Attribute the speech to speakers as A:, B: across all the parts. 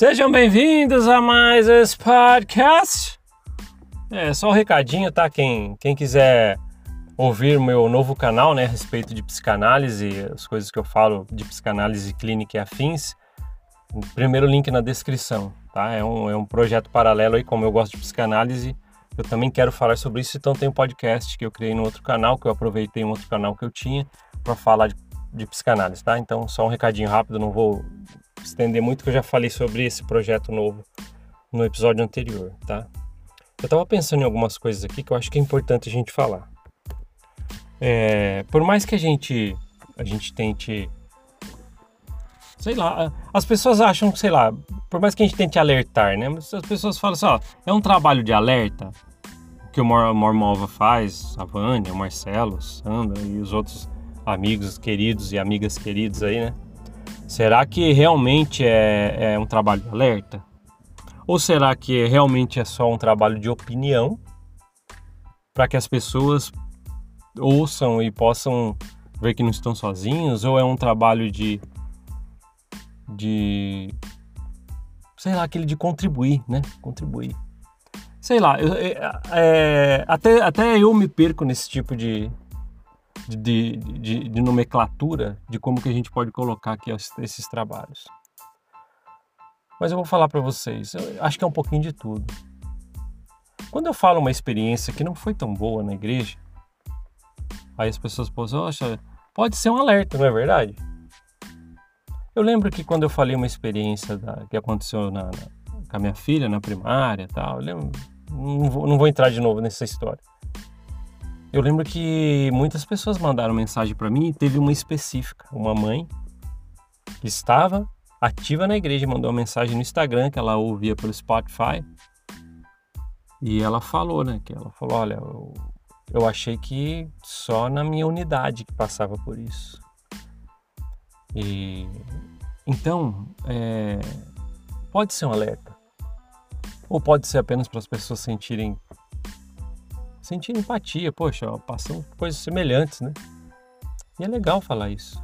A: Sejam bem-vindos a mais esse podcast. É só um recadinho, tá? Quem, quem quiser ouvir meu novo canal, né, a respeito de psicanálise, as coisas que eu falo de psicanálise clínica e afins, primeiro link na descrição, tá? É um, é um projeto paralelo aí, como eu gosto de psicanálise, eu também quero falar sobre isso, então tem um podcast que eu criei no outro canal, que eu aproveitei um outro canal que eu tinha para falar de, de psicanálise, tá? Então só um recadinho rápido, não vou estender muito, que eu já falei sobre esse projeto novo no episódio anterior, tá? Eu estava pensando em algumas coisas aqui que eu acho que é importante a gente falar. É, por mais que a gente a gente tente sei lá, as pessoas acham, sei lá, por mais que a gente tente alertar, né? Mas as pessoas falam assim, ó, é um trabalho de alerta que o Mormova faz, a Vânia, o Marcelo, Sandra e os outros amigos queridos e amigas queridas aí, né? Será que realmente é, é um trabalho de alerta? Ou será que realmente é só um trabalho de opinião para que as pessoas ouçam e possam ver que não estão sozinhos? Ou é um trabalho de. de. sei lá, aquele de contribuir, né? Contribuir. Sei lá, eu, é, até, até eu me perco nesse tipo de, de, de, de, nomenclatura de como que a gente pode colocar aqui esses trabalhos. Mas eu vou falar para vocês, eu acho que é um pouquinho de tudo. Quando eu falo uma experiência que não foi tão boa na igreja, aí as pessoas poxa, pode ser um alerta, não é verdade? Eu lembro que quando eu falei uma experiência da, que aconteceu na, na, com a minha filha na primária tal, eu lembro, não, vou, não vou entrar de novo nessa história. Eu lembro que muitas pessoas mandaram mensagem para mim e teve uma específica, uma mãe que estava ativa na igreja, mandou uma mensagem no Instagram que ela ouvia pelo Spotify. E ela falou, né, que ela falou, olha, eu, eu achei que só na minha unidade que passava por isso. E então, é, pode ser um alerta. Ou pode ser apenas para as pessoas sentirem sentir empatia, poxa, ó, passam coisas semelhantes, né? E é legal falar isso.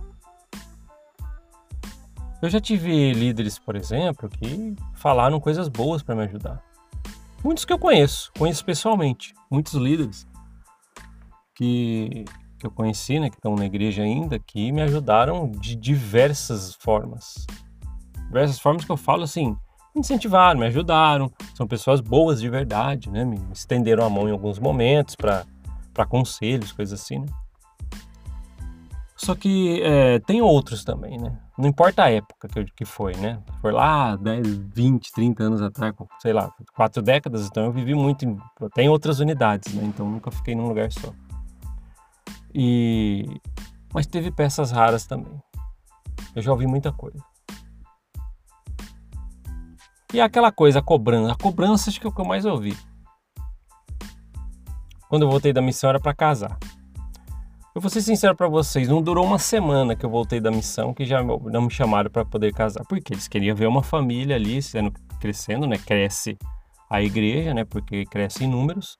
A: Eu já tive líderes, por exemplo, que falaram coisas boas para me ajudar. Muitos que eu conheço, conheço pessoalmente, muitos líderes que, que eu conheci, né, que estão na igreja ainda, que me ajudaram de diversas formas. Diversas formas que eu falo assim, me incentivaram, me ajudaram, são pessoas boas de verdade, né? Me estenderam a mão em alguns momentos para conselhos, coisas assim, né? Só que é, tem outros também, né? Não importa a época que, que foi, né? Foi lá 10, 20, 30 anos atrás, sei lá, quatro décadas, então eu vivi muito em, tem outras unidades, né? Então nunca fiquei num lugar só. E mas teve peças raras também. Eu já ouvi muita coisa. E aquela coisa, a cobrança. A cobrança acho que é o que eu mais ouvi. Quando eu voltei da missão era para casar. Eu vou ser sincero para vocês, não durou uma semana que eu voltei da missão que já não me chamaram para poder casar. Porque eles queriam ver uma família ali sendo crescendo, né? Cresce a igreja, né? Porque cresce em números.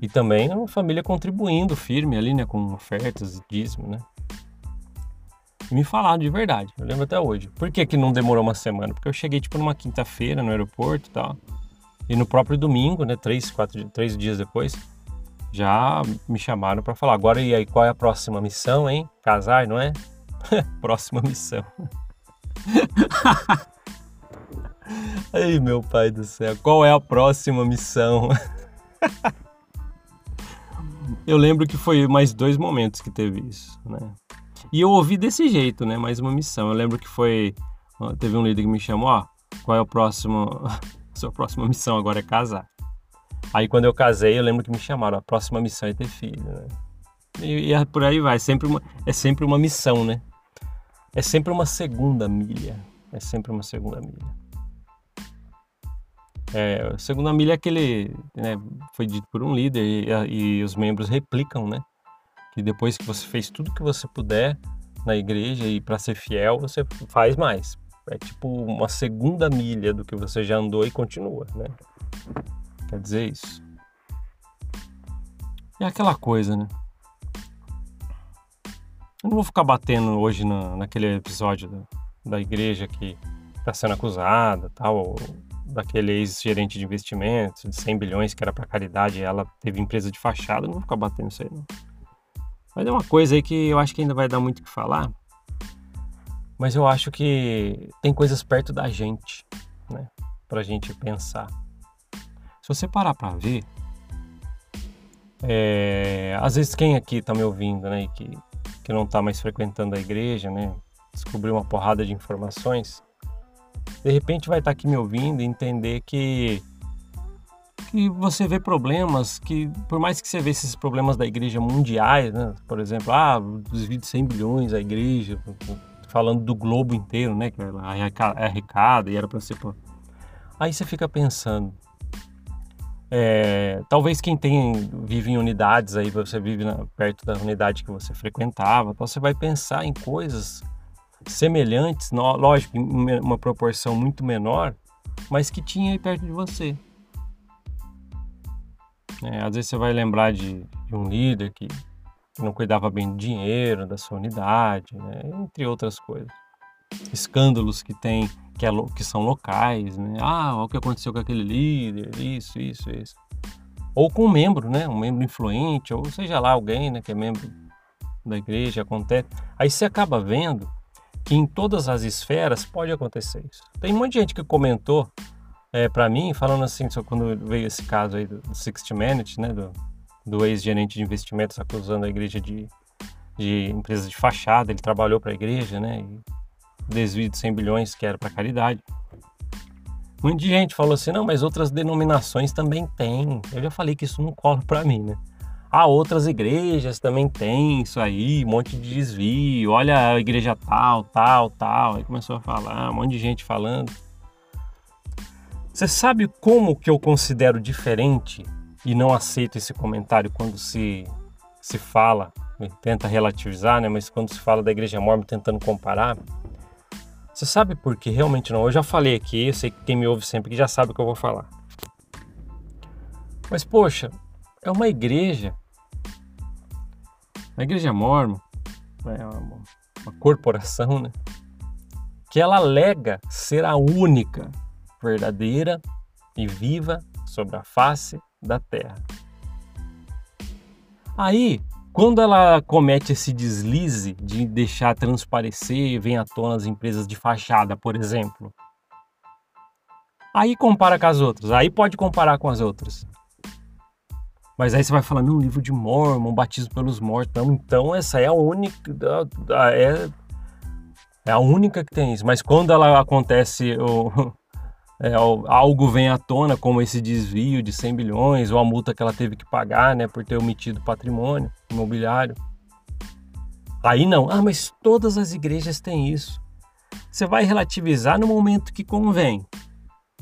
A: E também uma família contribuindo firme ali, né? Com ofertas, dízimo, né? Me falaram de verdade, eu lembro até hoje. Por que, que não demorou uma semana? Porque eu cheguei tipo numa quinta-feira no aeroporto e tal. E no próprio domingo, né, três, quatro, três dias depois, já me chamaram para falar. Agora e aí, qual é a próxima missão, hein? Casar, não é? próxima missão. Ai, meu pai do céu, qual é a próxima missão? eu lembro que foi mais dois momentos que teve isso, né? E eu ouvi desse jeito, né? Mais uma missão. Eu lembro que foi. Teve um líder que me chamou, ó, qual é o próximo. Sua próxima missão agora é casar. Aí quando eu casei, eu lembro que me chamaram, a próxima missão é ter filho, né? E, e é por aí vai, sempre uma, é sempre uma missão, né? É sempre uma segunda milha. É sempre uma segunda milha. É, segunda milha é aquele, né, foi dito por um líder e, e os membros replicam, né? Que depois que você fez tudo que você puder na igreja e para ser fiel, você faz mais. É tipo uma segunda milha do que você já andou e continua, né? Quer dizer isso. É aquela coisa, né? Eu não vou ficar batendo hoje na, naquele episódio da, da igreja que está sendo acusada, tal, daquele ex-gerente de investimentos de 100 bilhões que era para caridade, ela teve empresa de fachada, não vou ficar batendo isso aí não. Mas é uma coisa aí que eu acho que ainda vai dar muito o que falar. Mas eu acho que tem coisas perto da gente, né? Pra gente pensar. Se você parar pra ver, é, às vezes quem aqui tá me ouvindo, né, que, que não tá mais frequentando a igreja, né, descobriu uma porrada de informações, de repente vai estar tá aqui me ouvindo e entender que que você vê problemas que, por mais que você vê esses problemas da igreja mundiais, né? por exemplo, ah, desvio de 100 bilhões a igreja, falando do globo inteiro, né? Que ela arrecada e era para ser. Aí você fica pensando, é, talvez quem tem vive em unidades aí, você vive na, perto da unidade que você frequentava, então você vai pensar em coisas semelhantes, no, lógico, em uma proporção muito menor, mas que tinha aí perto de você. É, às vezes você vai lembrar de, de um líder que, não cuidava bem do dinheiro, da sua unidade, né? entre outras coisas. Escândalos que tem que, é, que são locais, né? Ah, olha o que aconteceu com aquele líder, isso, isso, isso. Ou com um membro, né? Um membro influente, ou seja lá, alguém né, que é membro da igreja, acontece. Aí você acaba vendo que em todas as esferas pode acontecer isso. Tem um monte de gente que comentou é, para mim, falando assim, só quando veio esse caso aí do, do 60 Minutes, né, do, do ex-gerente de investimentos acusando a igreja de, de empresa de fachada, ele trabalhou para a igreja, né, desvio de 100 bilhões que era para caridade. Muita gente falou assim, não, mas outras denominações também têm. Eu já falei que isso não cola para mim, né? Ah, outras igrejas também têm isso aí, um monte de desvio. Olha a igreja tal, tal, tal. Aí começou a falar, um monte de gente falando. Você sabe como que eu considero diferente e não aceito esse comentário quando se, se fala, tenta relativizar, né? Mas quando se fala da igreja mormon tentando comparar, você sabe por que realmente não? Eu já falei aqui, eu sei que quem me ouve sempre já sabe o que eu vou falar. Mas poxa, é uma igreja, a igreja mormon, é uma, uma corporação, né? Que ela alega ser a única verdadeira e viva sobre a face da terra. Aí, quando ela comete esse deslize de deixar transparecer, vem à tona as empresas de fachada, por exemplo, aí compara com as outras, aí pode comparar com as outras. Mas aí você vai falar, não, livro de Mormon, batismo pelos mortos. Não, então essa é a única. É, é a única que tem isso. Mas quando ela acontece o, é, algo vem à tona, como esse desvio de 100 bilhões, ou a multa que ela teve que pagar né, por ter omitido patrimônio imobiliário. Aí não, ah, mas todas as igrejas têm isso. Você vai relativizar no momento que convém.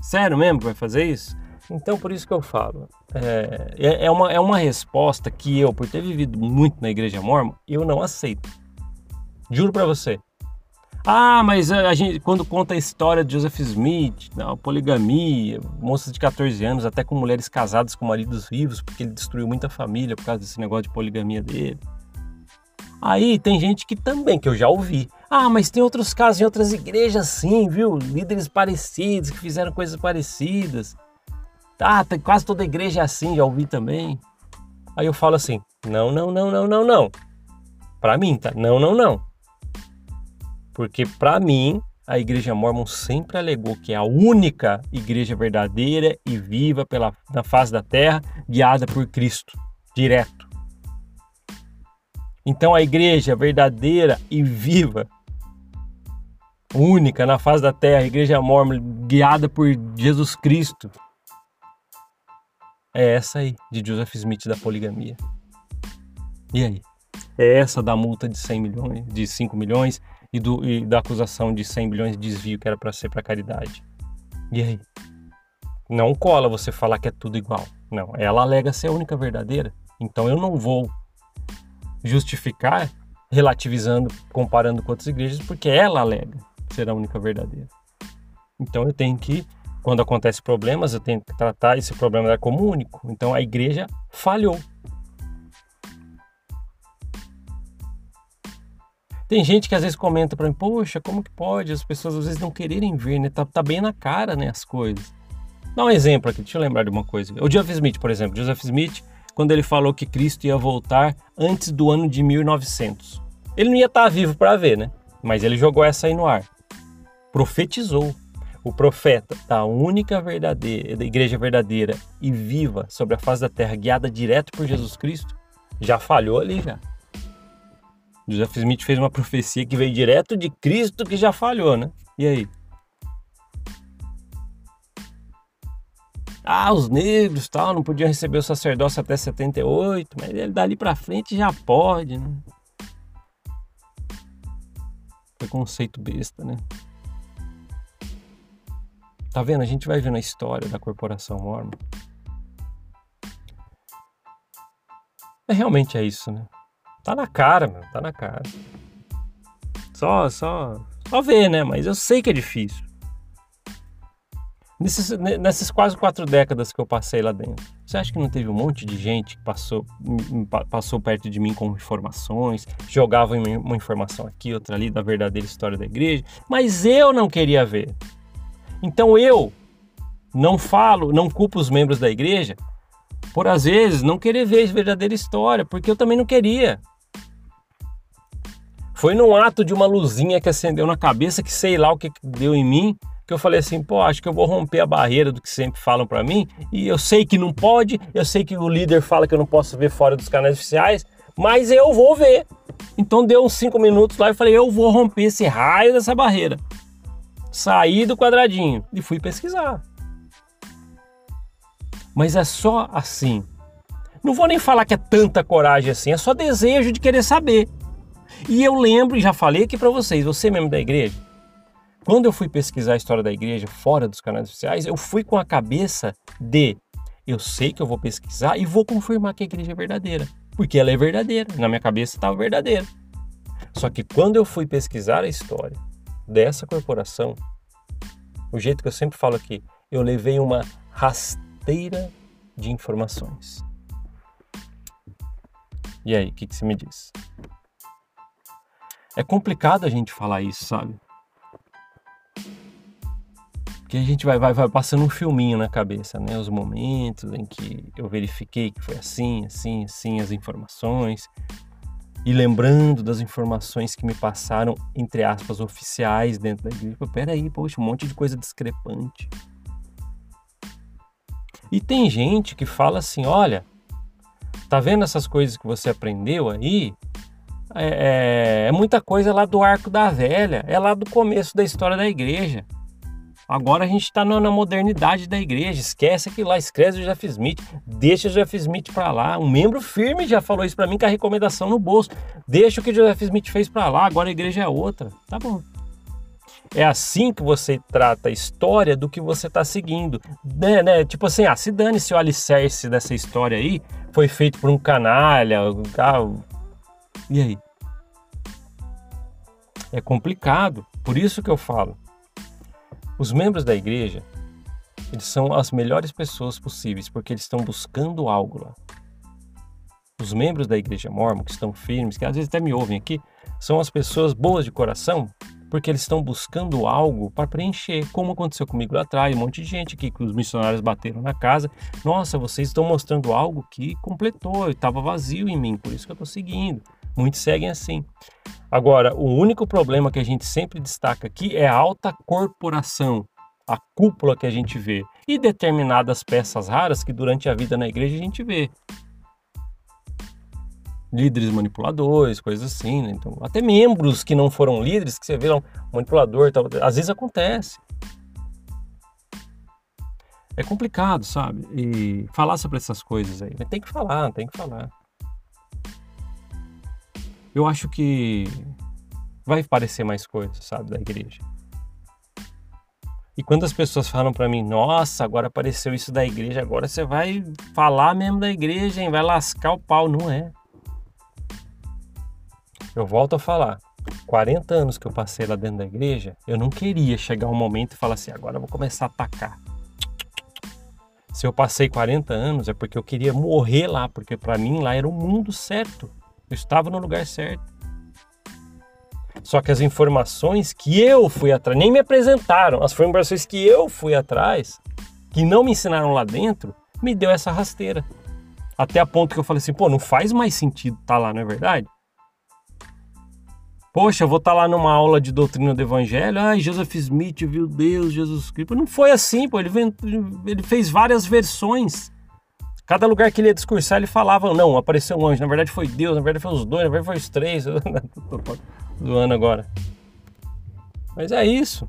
A: Sério mesmo que vai fazer isso? Então, por isso que eu falo. É, é, é uma, é uma resposta que eu, por ter vivido muito na igreja mormon, eu não aceito. Juro para você. Ah, mas a gente, quando conta a história de Joseph Smith, não, poligamia, moças de 14 anos, até com mulheres casadas com maridos vivos, porque ele destruiu muita família por causa desse negócio de poligamia dele. Aí tem gente que também, que eu já ouvi. Ah, mas tem outros casos em outras igrejas sim, viu? Líderes parecidos que fizeram coisas parecidas. Ah, tem, quase toda igreja é assim, já ouvi também. Aí eu falo assim: não, não, não, não, não, não. Pra mim, tá? Não, não, não. Porque para mim, a igreja mormon sempre alegou que é a única igreja verdadeira e viva pela, na face da terra, guiada por Cristo, direto. Então a igreja verdadeira e viva, única na face da terra, a igreja mormon guiada por Jesus Cristo, é essa aí, de Joseph Smith da poligamia. E aí? É essa da multa de 100 milhões, de 5 milhões, e, do, e da acusação de 100 bilhões de desvio que era para ser para caridade. E aí? Não cola você falar que é tudo igual. Não, ela alega ser a única verdadeira. Então eu não vou justificar relativizando, comparando com outras igrejas, porque ela alega ser a única verdadeira. Então eu tenho que, quando acontece problemas, eu tenho que tratar esse problema como único. Então a igreja falhou. Tem gente que às vezes comenta para mim, poxa, como que pode as pessoas às vezes não quererem ver, né? Tá, tá bem na cara, né, as coisas. Dá um exemplo aqui, deixa eu lembrar de uma coisa. O Joseph Smith, por exemplo. Joseph Smith, quando ele falou que Cristo ia voltar antes do ano de 1900. Ele não ia estar tá vivo para ver, né? Mas ele jogou essa aí no ar. Profetizou. O profeta da única verdadeira, da igreja verdadeira e viva sobre a face da terra, guiada direto por Jesus Cristo, já falhou ali já. Joseph Smith fez uma profecia que veio direto de Cristo que já falhou, né? E aí? Ah, os negros tal, não podiam receber o sacerdócio até 78, mas ele dali para frente já pode, né? Preconceito besta, né? Tá vendo? A gente vai vendo a história da corporação Mormon. É, realmente é isso, né? Tá na cara, meu, tá na cara. Só, só, só ver, né? Mas eu sei que é difícil. Nesses, nessas quase quatro décadas que eu passei lá dentro, você acha que não teve um monte de gente que passou, passou perto de mim com informações, jogava uma informação aqui, outra ali da verdadeira história da igreja, mas eu não queria ver. Então eu não falo, não culpo os membros da igreja por às vezes não querer ver a verdadeira história, porque eu também não queria. Foi num ato de uma luzinha que acendeu na cabeça, que sei lá o que deu em mim, que eu falei assim, pô, acho que eu vou romper a barreira do que sempre falam para mim, e eu sei que não pode, eu sei que o líder fala que eu não posso ver fora dos canais oficiais, mas eu vou ver. Então deu uns cinco minutos lá e falei, eu vou romper esse raio dessa barreira. Saí do quadradinho e fui pesquisar. Mas é só assim. Não vou nem falar que é tanta coragem assim, é só desejo de querer saber. E eu lembro, e já falei aqui para vocês, você mesmo da igreja, quando eu fui pesquisar a história da igreja fora dos canais oficiais, eu fui com a cabeça de eu sei que eu vou pesquisar e vou confirmar que a igreja é verdadeira, porque ela é verdadeira. Na minha cabeça estava verdadeira. Só que quando eu fui pesquisar a história dessa corporação, o jeito que eu sempre falo aqui, eu levei uma rasteira de informações. E aí, o que, que você me diz? É complicado a gente falar isso, sabe? Porque a gente vai, vai, vai passando um filminho na cabeça, né? Os momentos em que eu verifiquei que foi assim, assim, assim as informações. E lembrando das informações que me passaram, entre aspas, oficiais dentro da igreja. Peraí, poxa, um monte de coisa discrepante. E tem gente que fala assim: olha, tá vendo essas coisas que você aprendeu aí? É, é, é, muita coisa lá do arco da velha, é lá do começo da história da igreja. Agora a gente está na modernidade da igreja. Esquece aquilo lá, escreve o Jeff Smith, deixa o Jeff Smith para lá. Um membro firme já falou isso para mim com a recomendação no bolso. Deixa o que o Jeff Smith fez para lá, agora a igreja é outra. Tá bom. É assim que você trata a história do que você está seguindo. Né, né? Tipo assim, ah, se dane-se o alicerce dessa história aí, foi feito por um canalha. Ah, e aí? É complicado. Por isso que eu falo. Os membros da igreja, eles são as melhores pessoas possíveis, porque eles estão buscando algo lá. Os membros da igreja mormon, que estão firmes, que às vezes até me ouvem aqui, são as pessoas boas de coração, porque eles estão buscando algo para preencher, como aconteceu comigo lá atrás, um monte de gente aqui que os missionários bateram na casa. Nossa, vocês estão mostrando algo que completou, estava vazio em mim, por isso que eu estou seguindo. Muitos seguem assim. Agora, o único problema que a gente sempre destaca aqui é a alta corporação, a cúpula que a gente vê, e determinadas peças raras que durante a vida na igreja a gente vê. Líderes manipuladores, coisas assim, né? então, até membros que não foram líderes, que você um manipulador, tal, às vezes acontece. É complicado, sabe? E falar sobre essas coisas aí. Tem que falar, tem que falar eu acho que vai parecer mais coisas, sabe, da igreja. E quando as pessoas falam para mim, nossa, agora apareceu isso da igreja, agora você vai falar mesmo da igreja, hein? vai lascar o pau. Não é. Eu volto a falar. 40 anos que eu passei lá dentro da igreja, eu não queria chegar um momento e falar assim, agora eu vou começar a atacar. Se eu passei 40 anos é porque eu queria morrer lá, porque para mim lá era o mundo certo. Eu estava no lugar certo. Só que as informações que eu fui atrás, nem me apresentaram, as informações que eu fui atrás, que não me ensinaram lá dentro, me deu essa rasteira. Até a ponto que eu falei assim, pô, não faz mais sentido estar tá lá, não é verdade? Poxa, eu vou estar tá lá numa aula de doutrina do evangelho, ai, Joseph Smith viu Deus, Jesus Cristo. Não foi assim, pô, ele, ele fez várias versões. Cada lugar que ele ia discursar, ele falava, não, apareceu um anjo, na verdade foi Deus, na verdade foi os dois, na verdade foi os três. do ano agora. Mas é isso.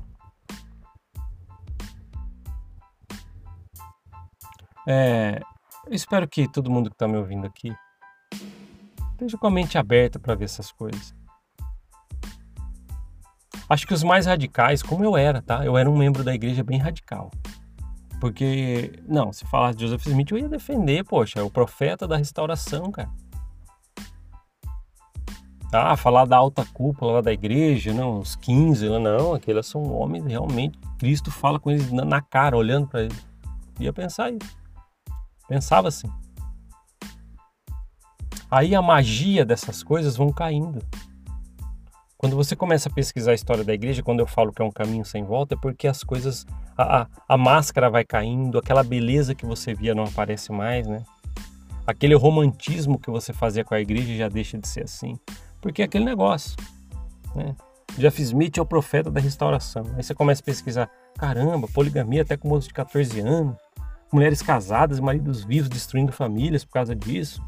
A: É, eu espero que todo mundo que está me ouvindo aqui esteja com a mente aberta para ver essas coisas. Acho que os mais radicais, como eu era, tá? Eu era um membro da igreja bem radical. Porque, não, se falasse de Joseph Smith, eu ia defender, poxa, é o profeta da restauração, cara. Ah, falar da alta cúpula lá da igreja, não, os 15, não, aqueles são homens realmente. Cristo fala com eles na cara, olhando para eles. Ia pensar isso. Pensava assim. Aí a magia dessas coisas vão caindo. Quando você começa a pesquisar a história da igreja, quando eu falo que é um caminho sem volta, é porque as coisas, a, a, a máscara vai caindo, aquela beleza que você via não aparece mais, né? Aquele romantismo que você fazia com a igreja já deixa de ser assim. Porque é aquele negócio, né? Jeff Smith é o profeta da restauração. Aí você começa a pesquisar, caramba, poligamia até com moço de 14 anos, mulheres casadas, maridos vivos destruindo famílias por causa disso.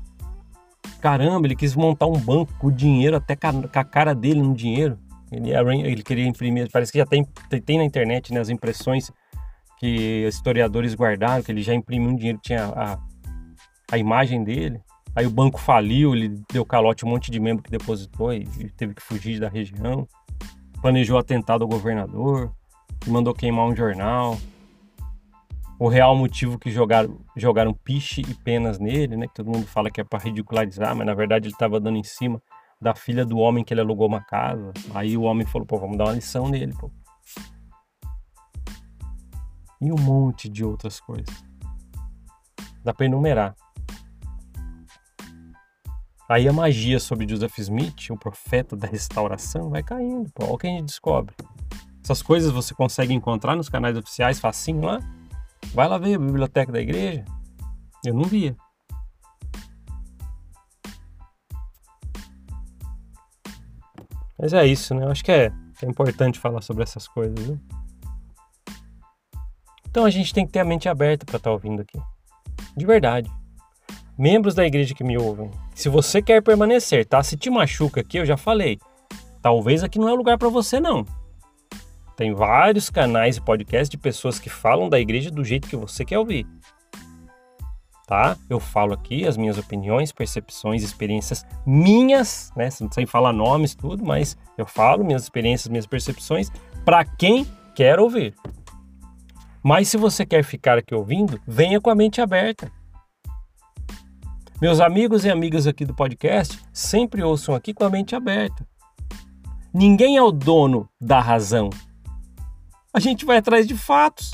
A: Caramba, ele quis montar um banco com dinheiro até com a cara dele no dinheiro. Ele, ele queria imprimir, parece que já tem, tem na internet né, as impressões que historiadores guardaram, que ele já imprimiu um dinheiro, tinha a, a imagem dele. Aí o banco faliu, ele deu calote um monte de membro que depositou e teve que fugir da região. Planejou atentado ao governador, mandou queimar um jornal o real motivo que jogaram, jogaram piche e penas nele, né? Que todo mundo fala que é para ridicularizar, mas na verdade ele estava dando em cima da filha do homem que ele alugou uma casa. Aí o homem falou, pô, vamos dar uma lição nele, pô. E um monte de outras coisas. Dá para enumerar. Aí a magia sobre Joseph Smith, o profeta da restauração, vai caindo. Pô, olha o que a gente descobre. Essas coisas você consegue encontrar nos canais oficiais facinho lá. Vai lá ver a biblioteca da igreja. Eu não via. Mas é isso, né? Eu acho que é, é importante falar sobre essas coisas, viu? Então a gente tem que ter a mente aberta para estar tá ouvindo aqui. De verdade. Membros da igreja que me ouvem, se você quer permanecer, tá? Se te machuca aqui, eu já falei. Talvez aqui não é lugar para você, não. Tem vários canais e podcasts de pessoas que falam da igreja do jeito que você quer ouvir. Tá? Eu falo aqui as minhas opiniões, percepções, experiências minhas, né? Sem falar nomes, tudo, mas eu falo minhas experiências, minhas percepções para quem quer ouvir. Mas se você quer ficar aqui ouvindo, venha com a mente aberta. Meus amigos e amigas aqui do podcast sempre ouçam aqui com a mente aberta. Ninguém é o dono da razão, a gente vai atrás de fatos.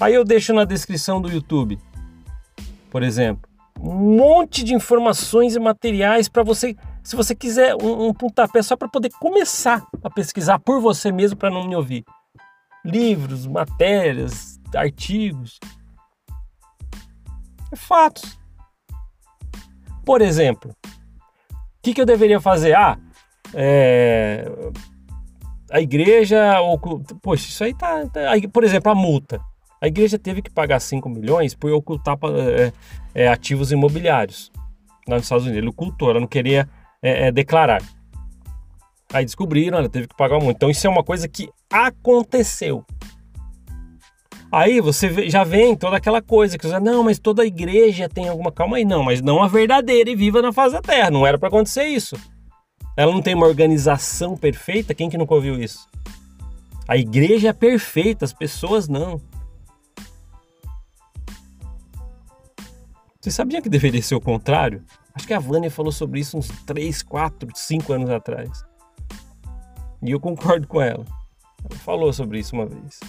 A: Aí eu deixo na descrição do YouTube, por exemplo, um monte de informações e materiais para você, se você quiser um, um pontapé só para poder começar a pesquisar por você mesmo para não me ouvir. Livros, matérias, artigos. É fatos. Por exemplo, o que, que eu deveria fazer? Ah, é, a igreja. Poxa, isso aí tá, tá. Por exemplo, a multa. A igreja teve que pagar 5 milhões por ocultar é, é, ativos imobiliários lá nos Estados Unidos. Ele ocultou, ela não queria é, é, declarar. Aí descobriram, ela teve que pagar muito. Então isso é uma coisa que aconteceu. Aí você já vem toda aquela coisa que você não, mas toda igreja tem alguma calma aí, não, mas não a verdadeira e viva na face da terra. Não era para acontecer isso. Ela não tem uma organização perfeita? Quem que nunca ouviu isso? A igreja é perfeita, as pessoas não. Você sabia que deveria ser o contrário? Acho que a Vânia falou sobre isso uns 3, 4, 5 anos atrás. E eu concordo com ela. Ela falou sobre isso uma vez.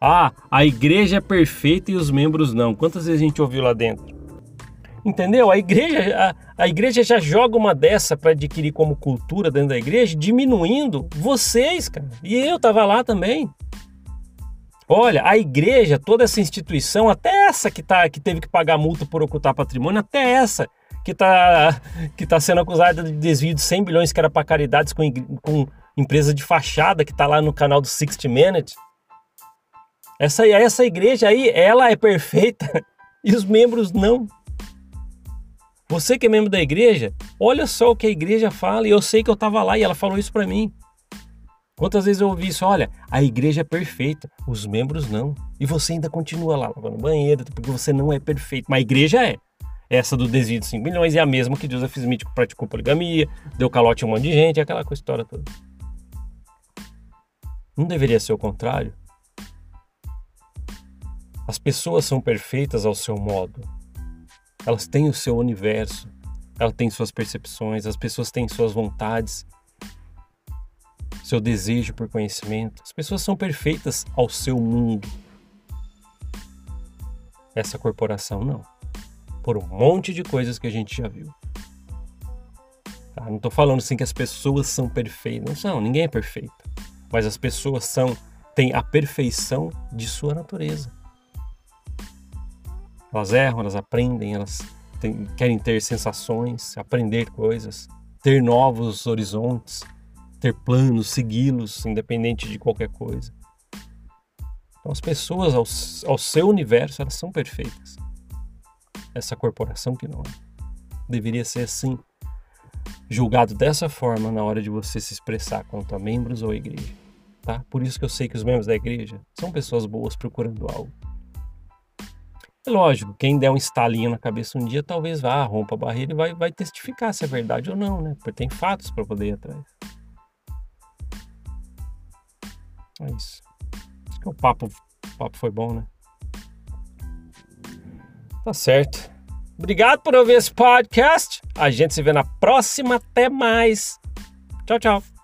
A: Ah, a igreja é perfeita e os membros não. Quantas vezes a gente ouviu lá dentro? Entendeu? A igreja, a, a igreja já joga uma dessa para adquirir como cultura dentro da igreja, diminuindo vocês, cara. E eu tava lá também. Olha, a igreja, toda essa instituição, até essa que, tá, que teve que pagar multa por ocultar patrimônio, até essa que está que tá sendo acusada de desvio de 100 bilhões que era para caridades com, com empresa de fachada que está lá no canal do 60 Minutes. Essa, essa igreja aí, ela é perfeita e os membros não. Você que é membro da igreja, olha só o que a igreja fala e eu sei que eu estava lá e ela falou isso para mim. Quantas vezes eu ouvi isso? Olha, a igreja é perfeita, os membros não. E você ainda continua lá lavando banheiro, porque você não é perfeito. Mas a igreja é. Essa do desvio de 5 milhões é a mesma que Joseph Smith praticou poligamia, deu calote a um monte de gente, aquela história toda. Não deveria ser o contrário? As pessoas são perfeitas ao seu modo. Elas têm o seu universo, elas têm suas percepções, as pessoas têm suas vontades, seu desejo por conhecimento. As pessoas são perfeitas ao seu mundo. Essa corporação não por um monte de coisas que a gente já viu. Tá? Não estou falando assim que as pessoas são perfeitas. Não são, ninguém é perfeito. Mas as pessoas são têm a perfeição de sua natureza. Elas erram, elas aprendem, elas querem ter sensações, aprender coisas, ter novos horizontes, ter planos, segui-los, independente de qualquer coisa. Então, as pessoas ao, ao seu universo, elas são perfeitas essa corporação que não é. Deveria ser assim, julgado dessa forma na hora de você se expressar quanto a membros ou igreja. Tá? Por isso que eu sei que os membros da igreja são pessoas boas procurando algo. Lógico, quem der um estalinho na cabeça um dia, talvez vá, rompa a barreira e vai, vai testificar se é verdade ou não, né? Porque tem fatos para poder ir atrás. É isso. Acho que o papo, o papo foi bom, né? Tá certo. Obrigado por ouvir esse podcast. A gente se vê na próxima. Até mais. Tchau, tchau.